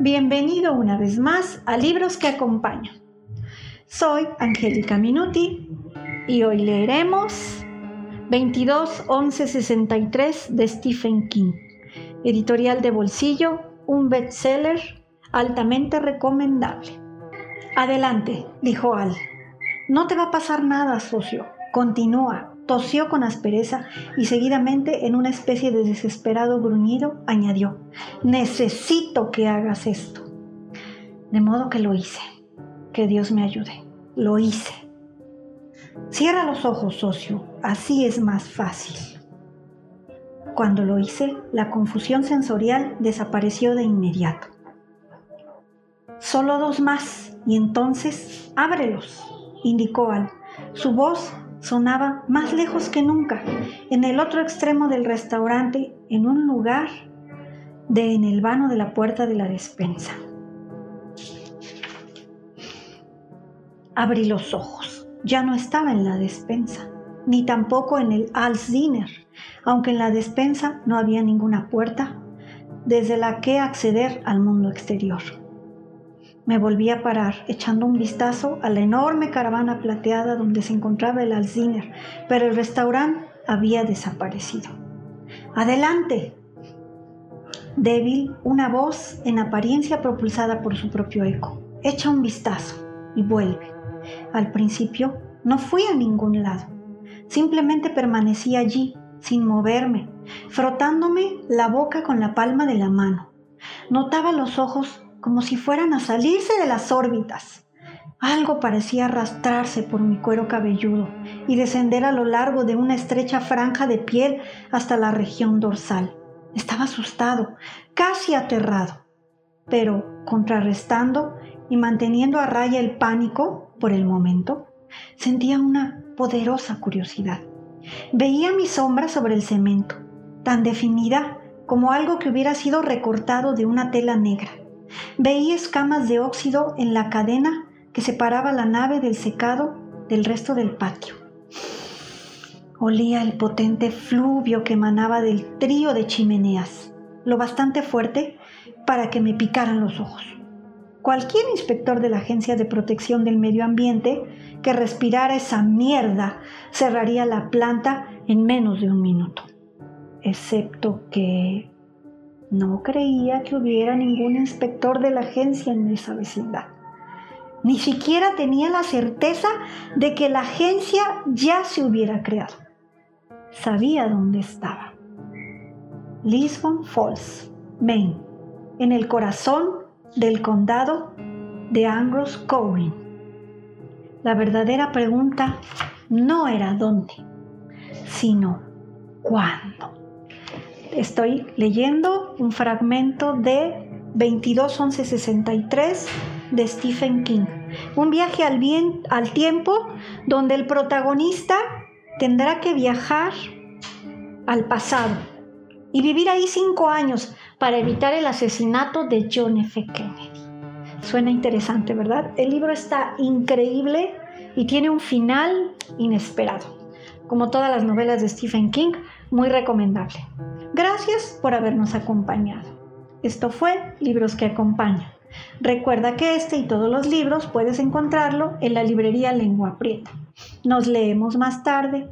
Bienvenido una vez más a Libros que Acompañan. Soy Angélica Minuti y hoy leeremos 22 63 de Stephen King, editorial de bolsillo, un bestseller altamente recomendable. Adelante, dijo Al. No te va a pasar nada, socio. Continúa, tosió con aspereza y seguidamente en una especie de desesperado gruñido añadió, necesito que hagas esto. De modo que lo hice. Que Dios me ayude. Lo hice. Cierra los ojos, socio. Así es más fácil. Cuando lo hice, la confusión sensorial desapareció de inmediato. Solo dos más, y entonces ábrelos, indicó Al. Su voz sonaba más lejos que nunca, en el otro extremo del restaurante, en un lugar de en el vano de la puerta de la despensa. Abrí los ojos. Ya no estaba en la despensa, ni tampoco en el Alzheimer, aunque en la despensa no había ninguna puerta desde la que acceder al mundo exterior. Me volví a parar, echando un vistazo a la enorme caravana plateada donde se encontraba el Alziner, pero el restaurante había desaparecido. ¡Adelante! Débil, una voz en apariencia propulsada por su propio eco. Echa un vistazo y vuelve. Al principio no fui a ningún lado. Simplemente permanecí allí, sin moverme, frotándome la boca con la palma de la mano. Notaba los ojos como si fueran a salirse de las órbitas. Algo parecía arrastrarse por mi cuero cabelludo y descender a lo largo de una estrecha franja de piel hasta la región dorsal. Estaba asustado, casi aterrado, pero contrarrestando y manteniendo a raya el pánico por el momento, sentía una poderosa curiosidad. Veía mi sombra sobre el cemento, tan definida como algo que hubiera sido recortado de una tela negra. Veía escamas de óxido en la cadena que separaba la nave del secado del resto del patio. Olía el potente fluvio que emanaba del trío de chimeneas, lo bastante fuerte para que me picaran los ojos. Cualquier inspector de la Agencia de Protección del Medio Ambiente que respirara esa mierda cerraría la planta en menos de un minuto. Excepto que no creía que hubiera ningún inspector de la agencia en esa vecindad. Ni siquiera tenía la certeza de que la agencia ya se hubiera creado. Sabía dónde estaba. Lisbon Falls, Maine, en el corazón del condado de Angros Corin. La verdadera pregunta no era dónde, sino cuándo estoy leyendo un fragmento de 221163 de Stephen King. Un viaje al, bien, al tiempo donde el protagonista tendrá que viajar al pasado y vivir ahí cinco años para evitar el asesinato de John F. Kennedy. Suena interesante, ¿verdad? El libro está increíble y tiene un final inesperado. Como todas las novelas de Stephen King, muy recomendable. Gracias por habernos acompañado. Esto fue Libros que Acompañan. Recuerda que este y todos los libros puedes encontrarlo en la librería Lengua Prieta. Nos leemos más tarde.